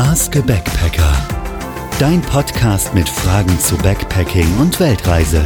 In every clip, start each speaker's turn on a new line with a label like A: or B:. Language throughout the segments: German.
A: Ask a Backpacker. Dein Podcast mit Fragen zu Backpacking und Weltreise.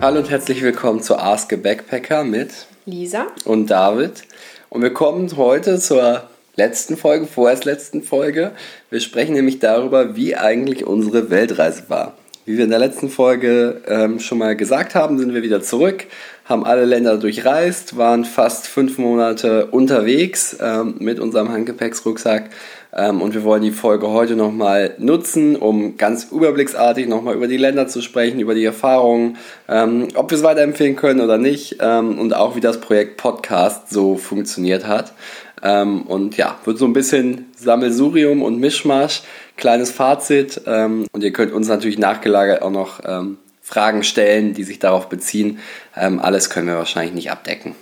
B: Hallo und herzlich willkommen zu Ask a Backpacker mit
C: Lisa
B: und David. Und wir kommen heute zur letzten Folge, vorerst letzten Folge. Wir sprechen nämlich darüber, wie eigentlich unsere Weltreise war. Wie wir in der letzten Folge ähm, schon mal gesagt haben, sind wir wieder zurück, haben alle Länder durchreist, waren fast fünf Monate unterwegs ähm, mit unserem Handgepäcksrucksack ähm, und wir wollen die Folge heute nochmal nutzen, um ganz überblicksartig nochmal über die Länder zu sprechen, über die Erfahrungen, ähm, ob wir es weiterempfehlen können oder nicht ähm, und auch wie das Projekt Podcast so funktioniert hat. Ähm, und ja, wird so ein bisschen Sammelsurium und Mischmasch, kleines Fazit. Ähm, und ihr könnt uns natürlich nachgelagert auch noch Fragen stellen, die sich darauf beziehen. Ähm, alles können wir wahrscheinlich nicht abdecken.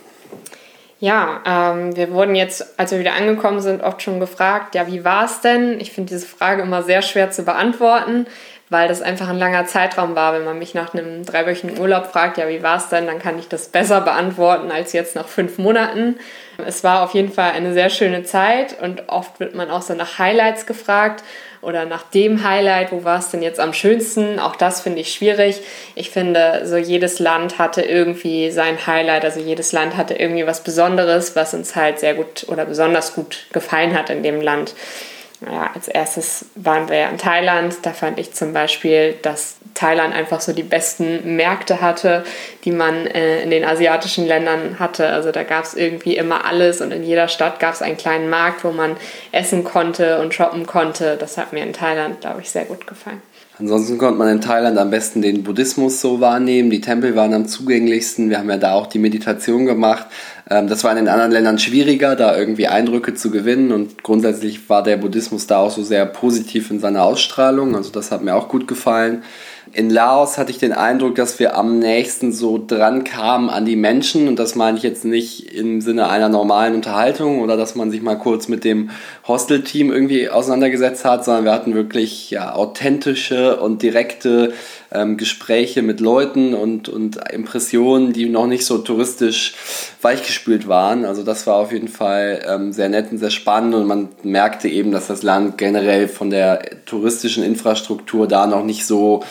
C: Ja, ähm, wir wurden jetzt, als wir wieder angekommen sind, oft schon gefragt, ja, wie war es denn? Ich finde diese Frage immer sehr schwer zu beantworten, weil das einfach ein langer Zeitraum war. Wenn man mich nach einem dreiwöchigen Urlaub fragt, ja, wie war es denn, dann kann ich das besser beantworten als jetzt nach fünf Monaten. Es war auf jeden Fall eine sehr schöne Zeit und oft wird man auch so nach Highlights gefragt oder nach dem Highlight, wo war es denn jetzt am schönsten? Auch das finde ich schwierig. Ich finde, so jedes Land hatte irgendwie sein Highlight, also jedes Land hatte irgendwie was Besonderes, was uns halt sehr gut oder besonders gut gefallen hat in dem Land. Ja, als erstes waren wir in Thailand. Da fand ich zum Beispiel, dass Thailand einfach so die besten Märkte hatte, die man äh, in den asiatischen Ländern hatte. Also da gab es irgendwie immer alles und in jeder Stadt gab es einen kleinen Markt, wo man essen konnte und shoppen konnte. Das hat mir in Thailand, glaube ich, sehr gut gefallen.
B: Ansonsten konnte man in Thailand am besten den Buddhismus so wahrnehmen. Die Tempel waren am zugänglichsten. Wir haben ja da auch die Meditation gemacht. Ähm, das war in den anderen Ländern schwieriger, da irgendwie Eindrücke zu gewinnen. Und grundsätzlich war der Buddhismus da auch so sehr positiv in seiner Ausstrahlung. Also das hat mir auch gut gefallen. In Laos hatte ich den Eindruck, dass wir am nächsten so dran kamen an die Menschen. Und das meine ich jetzt nicht im Sinne einer normalen Unterhaltung oder dass man sich mal kurz mit dem Hostel-Team irgendwie auseinandergesetzt hat, sondern wir hatten wirklich ja, authentische und direkte ähm, Gespräche mit Leuten und, und Impressionen, die noch nicht so touristisch weichgespült waren. Also das war auf jeden Fall ähm, sehr nett und sehr spannend und man merkte eben, dass das Land generell von der touristischen Infrastruktur da noch nicht so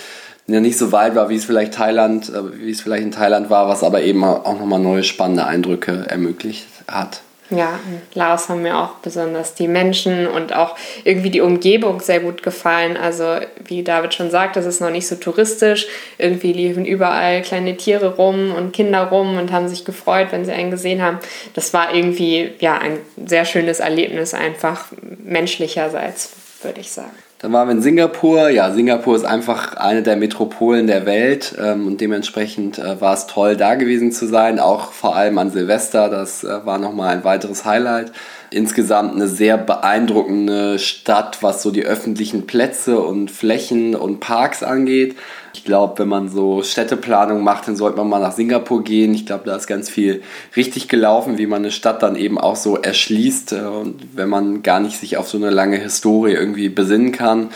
B: nicht so weit war, wie es vielleicht Thailand, äh, wie es vielleicht in Thailand war, was aber eben auch nochmal neue spannende Eindrücke ermöglicht hat.
C: Ja, in Laos haben mir auch besonders die Menschen und auch irgendwie die Umgebung sehr gut gefallen. Also wie David schon sagt, das ist noch nicht so touristisch. Irgendwie liefen überall kleine Tiere rum und Kinder rum und haben sich gefreut, wenn sie einen gesehen haben. Das war irgendwie ja ein sehr schönes Erlebnis, einfach menschlicherseits, würde ich sagen.
B: Dann waren wir in Singapur. Ja, Singapur ist einfach eine der Metropolen der Welt ähm, und dementsprechend äh, war es toll, da gewesen zu sein. Auch vor allem an Silvester, das äh, war nochmal ein weiteres Highlight. Insgesamt eine sehr beeindruckende Stadt, was so die öffentlichen Plätze und Flächen und Parks angeht. Ich glaube, wenn man so Städteplanung macht, dann sollte man mal nach Singapur gehen. Ich glaube, da ist ganz viel richtig gelaufen, wie man eine Stadt dann eben auch so erschließt äh, und wenn man gar nicht sich auf so eine lange Historie irgendwie besinnen kann.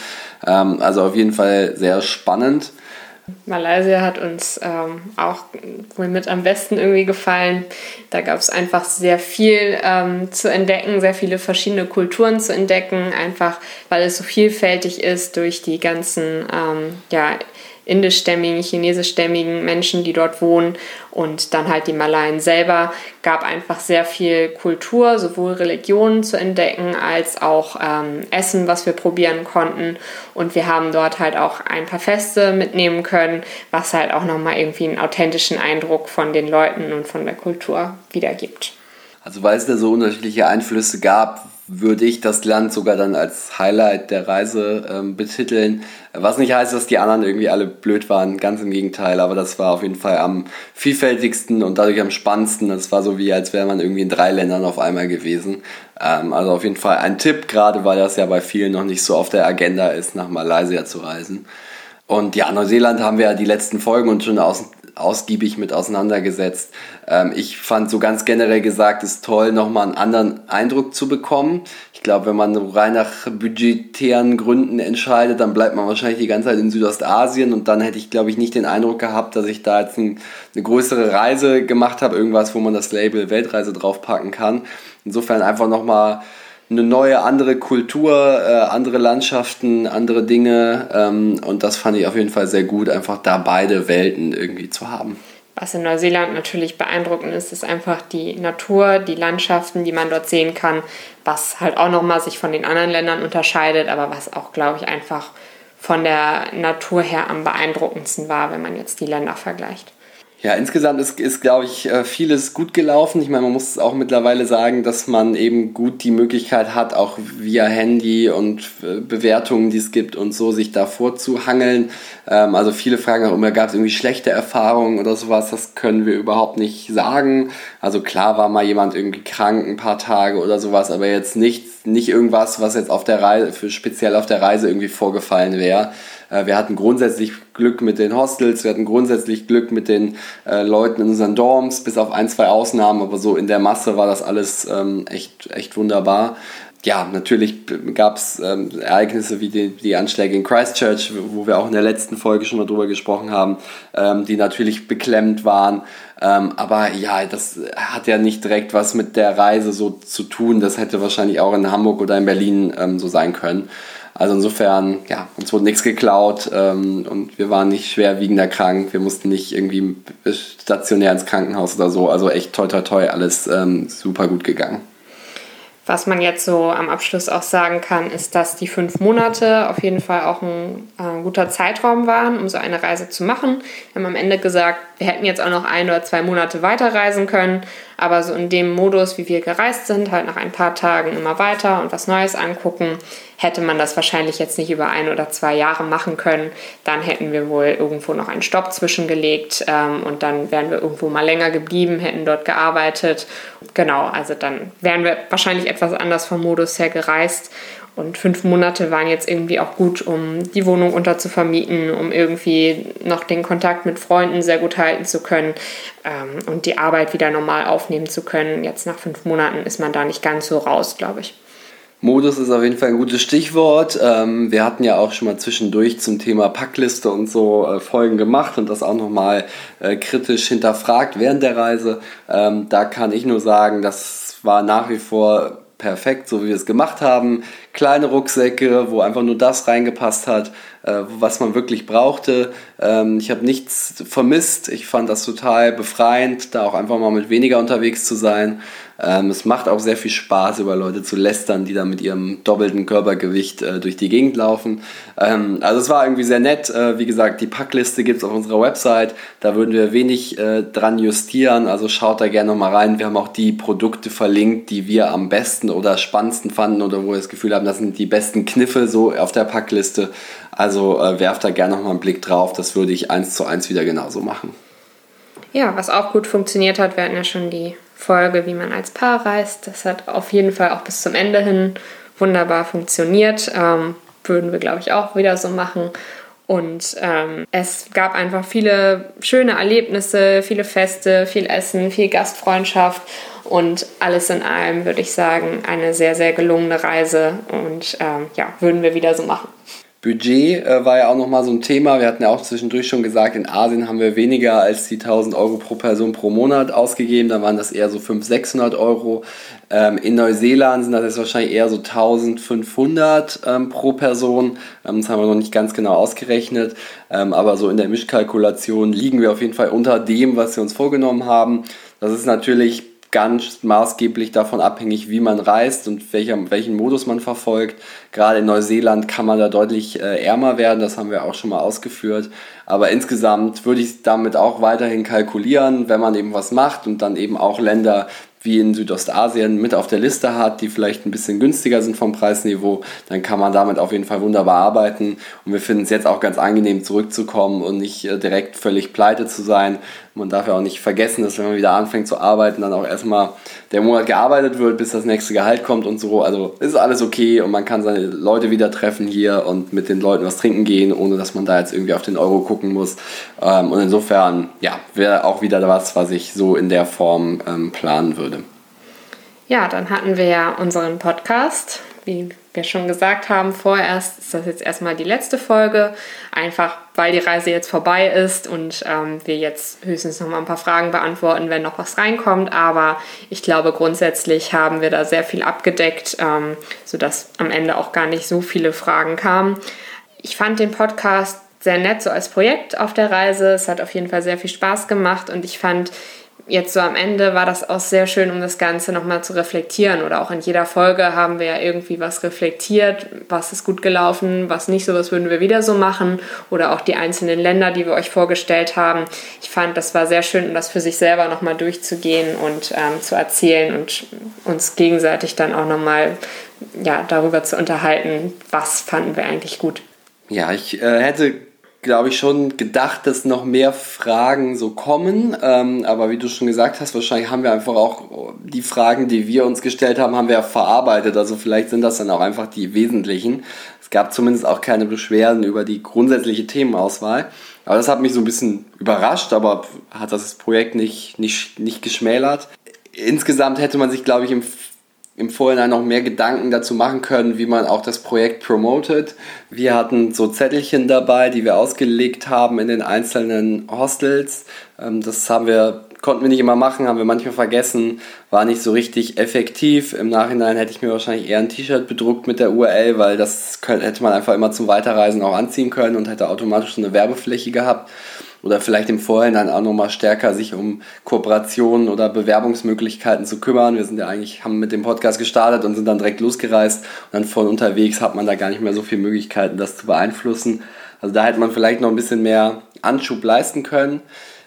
B: Ähm, also auf jeden Fall sehr spannend.
C: Malaysia hat uns ähm, auch wohl mit am besten irgendwie gefallen. Da gab es einfach sehr viel ähm, zu entdecken, sehr viele verschiedene Kulturen zu entdecken, einfach weil es so vielfältig ist durch die ganzen ähm, ja, indischstämmigen, chinesischstämmigen Menschen, die dort wohnen. Und dann halt die Malaien selber, gab einfach sehr viel Kultur, sowohl Religionen zu entdecken als auch ähm, Essen, was wir probieren konnten. Und wir haben dort halt auch ein paar Feste mitnehmen können, was halt auch nochmal irgendwie einen authentischen Eindruck von den Leuten und von der Kultur wiedergibt.
B: Also weil es da so unterschiedliche Einflüsse gab, würde ich das Land sogar dann als Highlight der Reise ähm, betiteln. Was nicht heißt, dass die anderen irgendwie alle blöd waren, ganz im Gegenteil, aber das war auf jeden Fall am vielfältigsten und dadurch am spannendsten. Das war so wie, als wäre man irgendwie in drei Ländern auf einmal gewesen. Ähm, also auf jeden Fall ein Tipp, gerade weil das ja bei vielen noch nicht so auf der Agenda ist, nach Malaysia zu reisen. Und ja, Neuseeland haben wir ja die letzten Folgen und schon aus, ausgiebig mit auseinandergesetzt. Ähm, ich fand so ganz generell gesagt, es toll, nochmal einen anderen Eindruck zu bekommen. Ich glaube, wenn man rein nach budgetären Gründen entscheidet, dann bleibt man wahrscheinlich die ganze Zeit in Südostasien und dann hätte ich, glaube ich, nicht den Eindruck gehabt, dass ich da jetzt ein, eine größere Reise gemacht habe, irgendwas, wo man das Label Weltreise draufpacken kann. Insofern einfach nochmal eine neue, andere Kultur, äh, andere Landschaften, andere Dinge. Ähm, und das fand ich auf jeden Fall sehr gut, einfach da beide Welten irgendwie zu haben.
C: Was in Neuseeland natürlich beeindruckend ist, ist einfach die Natur, die Landschaften, die man dort sehen kann, was halt auch nochmal sich von den anderen Ländern unterscheidet, aber was auch, glaube ich, einfach von der Natur her am beeindruckendsten war, wenn man jetzt die Länder vergleicht.
B: Ja, insgesamt ist, ist glaube ich, äh, vieles gut gelaufen. Ich meine, man muss auch mittlerweile sagen, dass man eben gut die Möglichkeit hat, auch via Handy und äh, Bewertungen, die es gibt und so, sich da vorzuhangeln. Ähm, also viele fragen auch immer, gab es irgendwie schlechte Erfahrungen oder sowas? Das können wir überhaupt nicht sagen. Also klar war mal jemand irgendwie krank ein paar Tage oder sowas, aber jetzt nicht, nicht irgendwas, was jetzt auf der Reise, speziell auf der Reise irgendwie vorgefallen wäre. Äh, wir hatten grundsätzlich Glück mit den Hostels, wir hatten grundsätzlich Glück mit den äh, Leuten in unseren Dorms, bis auf ein, zwei Ausnahmen, aber so in der Masse war das alles ähm, echt, echt wunderbar ja, natürlich gab es ähm, Ereignisse wie die, die, Anschläge in Christchurch, wo wir auch in der letzten Folge schon mal drüber gesprochen haben, ähm, die natürlich beklemmt waren. Ähm, aber ja, das hat ja nicht direkt was mit der Reise so zu tun. Das hätte wahrscheinlich auch in Hamburg oder in Berlin ähm, so sein können. Also insofern, ja, uns wurde nichts geklaut ähm, und wir waren nicht schwerwiegender krank. Wir mussten nicht irgendwie stationär ins Krankenhaus oder so. Also echt toi toi toi, alles ähm, super gut gegangen.
C: Was man jetzt so am Abschluss auch sagen kann, ist, dass die fünf Monate auf jeden Fall auch ein äh, guter Zeitraum waren, um so eine Reise zu machen. Wir haben am Ende gesagt, wir hätten jetzt auch noch ein oder zwei Monate weiterreisen können, aber so in dem Modus, wie wir gereist sind, halt nach ein paar Tagen immer weiter und was Neues angucken, hätte man das wahrscheinlich jetzt nicht über ein oder zwei Jahre machen können. Dann hätten wir wohl irgendwo noch einen Stopp zwischengelegt ähm, und dann wären wir irgendwo mal länger geblieben, hätten dort gearbeitet. Genau, also dann wären wir wahrscheinlich etwas anders vom Modus her gereist. Und fünf Monate waren jetzt irgendwie auch gut, um die Wohnung unterzuvermieten, um irgendwie noch den Kontakt mit Freunden sehr gut halten zu können ähm, und die Arbeit wieder normal aufnehmen zu können. Jetzt nach fünf Monaten ist man da nicht ganz so raus, glaube ich.
B: Modus ist auf jeden Fall ein gutes Stichwort. Ähm, wir hatten ja auch schon mal zwischendurch zum Thema Packliste und so äh, Folgen gemacht und das auch nochmal äh, kritisch hinterfragt während der Reise. Ähm, da kann ich nur sagen, das war nach wie vor perfekt, so wie wir es gemacht haben. Kleine Rucksäcke, wo einfach nur das reingepasst hat, äh, was man wirklich brauchte. Ähm, ich habe nichts vermisst. Ich fand das total befreiend, da auch einfach mal mit weniger unterwegs zu sein. Ähm, es macht auch sehr viel Spaß, über Leute zu lästern, die da mit ihrem doppelten Körpergewicht äh, durch die Gegend laufen. Ähm, also es war irgendwie sehr nett. Äh, wie gesagt, die Packliste gibt es auf unserer Website. Da würden wir wenig äh, dran justieren. Also schaut da gerne nochmal rein. Wir haben auch die Produkte verlinkt, die wir am besten oder spannendsten fanden oder wo wir das Gefühl haben, das sind die besten Kniffe so auf der Packliste. Also äh, werft da gerne nochmal einen Blick drauf. Das würde ich eins zu eins wieder genauso machen.
C: Ja, was auch gut funktioniert hat, wir hatten ja schon die Folge, wie man als Paar reist. Das hat auf jeden Fall auch bis zum Ende hin wunderbar funktioniert. Ähm, würden wir, glaube ich, auch wieder so machen. Und ähm, es gab einfach viele schöne Erlebnisse, viele Feste, viel Essen, viel Gastfreundschaft und alles in allem würde ich sagen, eine sehr, sehr gelungene Reise und ähm, ja, würden wir wieder so machen.
B: Budget äh, war ja auch nochmal so ein Thema. Wir hatten ja auch zwischendurch schon gesagt, in Asien haben wir weniger als die 1000 Euro pro Person pro Monat ausgegeben. Da waren das eher so 500, 600 Euro. Ähm, in Neuseeland sind das jetzt wahrscheinlich eher so 1500 ähm, pro Person. Ähm, das haben wir noch nicht ganz genau ausgerechnet. Aber so in der Mischkalkulation liegen wir auf jeden Fall unter dem, was wir uns vorgenommen haben. Das ist natürlich ganz maßgeblich davon abhängig, wie man reist und welcher, welchen Modus man verfolgt. Gerade in Neuseeland kann man da deutlich äh, ärmer werden, das haben wir auch schon mal ausgeführt. Aber insgesamt würde ich damit auch weiterhin kalkulieren, wenn man eben was macht und dann eben auch Länder wie in Südostasien mit auf der Liste hat, die vielleicht ein bisschen günstiger sind vom Preisniveau, dann kann man damit auf jeden Fall wunderbar arbeiten. Und wir finden es jetzt auch ganz angenehm zurückzukommen und nicht äh, direkt völlig pleite zu sein. Man darf ja auch nicht vergessen, dass wenn man wieder anfängt zu arbeiten, dann auch erstmal der Monat gearbeitet wird, bis das nächste Gehalt kommt und so. Also ist alles okay und man kann seine Leute wieder treffen hier und mit den Leuten was trinken gehen, ohne dass man da jetzt irgendwie auf den Euro gucken muss. Ähm, und insofern, ja, wäre auch wieder was, was ich so in der Form ähm, planen würde.
C: Ja, dann hatten wir ja unseren Podcast wie wir schon gesagt haben, vorerst ist das jetzt erstmal die letzte Folge, einfach weil die Reise jetzt vorbei ist und ähm, wir jetzt höchstens noch mal ein paar Fragen beantworten, wenn noch was reinkommt. Aber ich glaube, grundsätzlich haben wir da sehr viel abgedeckt, ähm, sodass am Ende auch gar nicht so viele Fragen kamen. Ich fand den Podcast sehr nett so als Projekt auf der Reise. Es hat auf jeden Fall sehr viel Spaß gemacht und ich fand, jetzt so am Ende war das auch sehr schön, um das Ganze nochmal zu reflektieren. Oder auch in jeder Folge haben wir ja irgendwie was reflektiert, was ist gut gelaufen, was nicht so, was würden wir wieder so machen. Oder auch die einzelnen Länder, die wir euch vorgestellt haben. Ich fand, das war sehr schön, um das für sich selber nochmal durchzugehen und ähm, zu erzählen und uns gegenseitig dann auch nochmal ja, darüber zu unterhalten, was fanden wir eigentlich gut.
B: Ja, ich äh, hätte glaube ich, schon gedacht, dass noch mehr Fragen so kommen. Ähm, aber wie du schon gesagt hast, wahrscheinlich haben wir einfach auch die Fragen, die wir uns gestellt haben, haben wir verarbeitet. Also vielleicht sind das dann auch einfach die wesentlichen. Es gab zumindest auch keine Beschwerden über die grundsätzliche Themenauswahl. Aber das hat mich so ein bisschen überrascht, aber hat das Projekt nicht, nicht, nicht geschmälert. Insgesamt hätte man sich, glaube ich, im im Vorhinein noch mehr Gedanken dazu machen können, wie man auch das Projekt promotet. Wir hatten so Zettelchen dabei, die wir ausgelegt haben in den einzelnen Hostels. Ähm, das haben wir, konnten wir nicht immer machen, haben wir manchmal vergessen, war nicht so richtig effektiv. Im Nachhinein hätte ich mir wahrscheinlich eher ein T-Shirt bedruckt mit der URL, weil das hätte man einfach immer zum Weiterreisen auch anziehen können und hätte automatisch so eine Werbefläche gehabt oder vielleicht im Vorhinein auch nochmal stärker sich um Kooperationen oder Bewerbungsmöglichkeiten zu kümmern. Wir sind ja eigentlich, haben mit dem Podcast gestartet und sind dann direkt losgereist und dann von unterwegs hat man da gar nicht mehr so viele Möglichkeiten, das zu beeinflussen. Also da hätte man vielleicht noch ein bisschen mehr Anschub leisten können.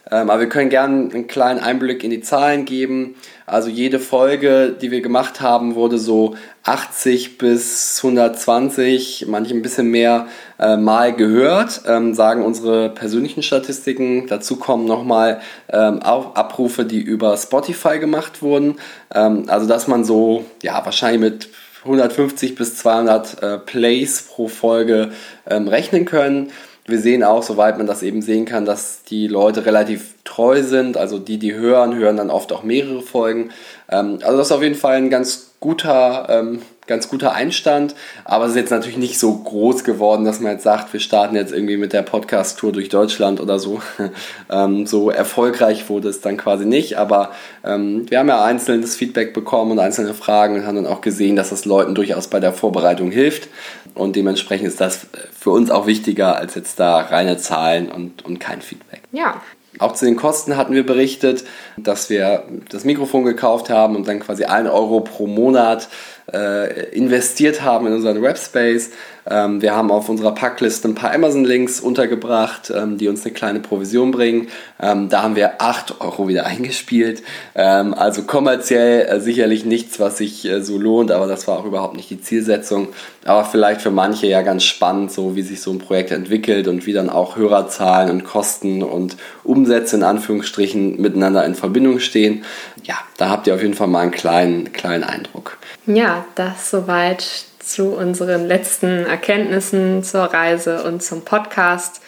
B: Ähm, aber wir können gerne einen kleinen Einblick in die Zahlen geben. Also jede Folge, die wir gemacht haben, wurde so 80 bis 120, manche ein bisschen mehr äh, Mal gehört, ähm, sagen unsere persönlichen Statistiken. Dazu kommen nochmal ähm, Abrufe, die über Spotify gemacht wurden. Ähm, also dass man so, ja, wahrscheinlich mit 150 bis 200 äh, Plays pro Folge ähm, rechnen können wir sehen auch, soweit man das eben sehen kann, dass die Leute relativ treu sind. Also die, die hören, hören dann oft auch mehrere Folgen. Ähm, also das ist auf jeden Fall ein ganz guter, ähm, ganz guter Einstand. Aber es ist jetzt natürlich nicht so groß geworden, dass man jetzt sagt, wir starten jetzt irgendwie mit der Podcast-Tour durch Deutschland oder so. ähm, so erfolgreich wurde es dann quasi nicht. Aber ähm, wir haben ja einzelnes Feedback bekommen und einzelne Fragen und haben dann auch gesehen, dass das Leuten durchaus bei der Vorbereitung hilft. Und dementsprechend ist das für uns auch wichtiger als jetzt da reine Zahlen und, und kein Feedback.
C: Ja.
B: Auch zu den Kosten hatten wir berichtet, dass wir das Mikrofon gekauft haben und dann quasi 1 Euro pro Monat äh, investiert haben in unseren Webspace. Ähm, wir haben auf unserer Packliste ein paar Amazon-Links untergebracht, ähm, die uns eine kleine Provision bringen. Ähm, da haben wir 8 Euro wieder eingespielt. Ähm, also kommerziell äh, sicherlich nichts, was sich äh, so lohnt, aber das war auch überhaupt nicht die Zielsetzung. Aber vielleicht für manche ja ganz spannend, so wie sich so ein Projekt entwickelt und wie dann auch Hörerzahlen und Kosten und Umsätze in Anführungsstrichen miteinander in Verbindung stehen. Ja, da habt ihr auf jeden Fall mal einen kleinen, kleinen Eindruck.
C: Ja, das soweit zu unseren letzten Erkenntnissen zur Reise und zum Podcast.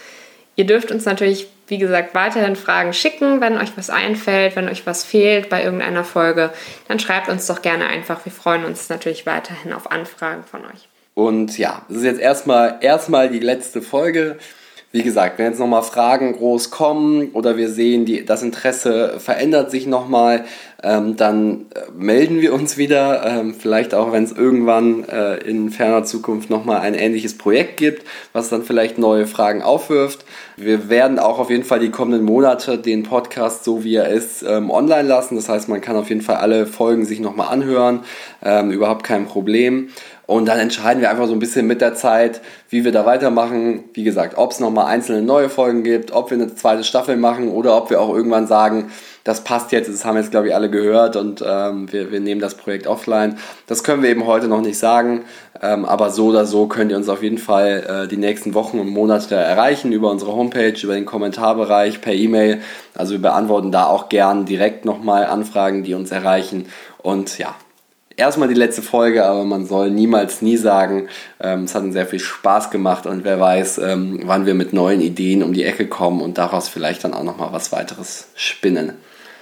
C: Ihr dürft uns natürlich, wie gesagt, weiterhin Fragen schicken, wenn euch was einfällt, wenn euch was fehlt bei irgendeiner Folge, dann schreibt uns doch gerne einfach. Wir freuen uns natürlich weiterhin auf Anfragen von euch.
B: Und ja, das ist jetzt erstmal erstmal die letzte Folge wie gesagt, wenn jetzt nochmal Fragen groß kommen oder wir sehen, die, das Interesse verändert sich nochmal, ähm, dann äh, melden wir uns wieder. Ähm, vielleicht auch, wenn es irgendwann äh, in ferner Zukunft nochmal ein ähnliches Projekt gibt, was dann vielleicht neue Fragen aufwirft. Wir werden auch auf jeden Fall die kommenden Monate den Podcast, so wie er ist, ähm, online lassen. Das heißt, man kann auf jeden Fall alle Folgen sich nochmal anhören. Ähm, überhaupt kein Problem. Und dann entscheiden wir einfach so ein bisschen mit der Zeit, wie wir da weitermachen. Wie gesagt, ob es nochmal einzelne neue Folgen gibt, ob wir eine zweite Staffel machen oder ob wir auch irgendwann sagen, das passt jetzt, das haben jetzt, glaube ich, alle gehört und ähm, wir, wir nehmen das Projekt offline. Das können wir eben heute noch nicht sagen, ähm, aber so oder so könnt ihr uns auf jeden Fall äh, die nächsten Wochen und Monate erreichen über unsere Homepage, über den Kommentarbereich, per E-Mail. Also wir beantworten da auch gern direkt nochmal Anfragen, die uns erreichen. Und ja, erstmal die letzte Folge, aber man soll niemals nie sagen, ähm, es hat uns sehr viel Spaß gemacht und wer weiß, ähm, wann wir mit neuen Ideen um die Ecke kommen und daraus vielleicht dann auch nochmal was weiteres spinnen.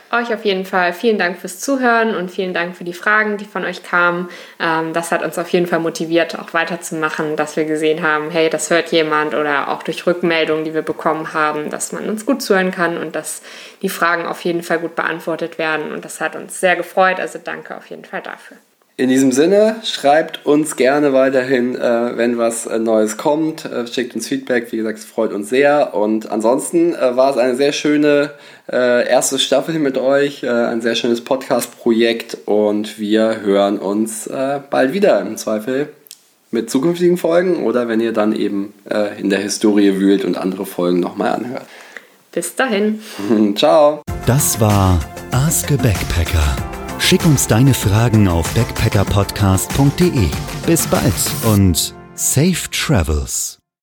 C: euch auf jeden Fall vielen Dank fürs Zuhören und vielen Dank für die Fragen, die von euch kamen. Ähm, das hat uns auf jeden Fall motiviert, auch weiterzumachen, dass wir gesehen haben, hey, das hört jemand oder auch durch Rückmeldungen, die wir bekommen haben, dass man uns gut zuhören kann und dass die Fragen auf jeden Fall gut beantwortet werden. Und das hat uns sehr gefreut. Also danke auf jeden Fall dafür.
B: In diesem Sinne, schreibt uns gerne weiterhin, äh, wenn was äh, Neues kommt. Äh, schickt uns Feedback, wie gesagt, es freut uns sehr. Und ansonsten äh, war es eine sehr schöne äh, erste Staffel mit euch, äh, ein sehr schönes Podcast-Projekt und wir hören uns bald wieder im Zweifel mit zukünftigen Folgen oder wenn ihr dann eben in der Historie wühlt und andere Folgen nochmal anhört.
C: Bis dahin.
B: Ciao.
A: Das war Ask a Backpacker. Schick uns deine Fragen auf backpackerpodcast.de. Bis bald und safe travels.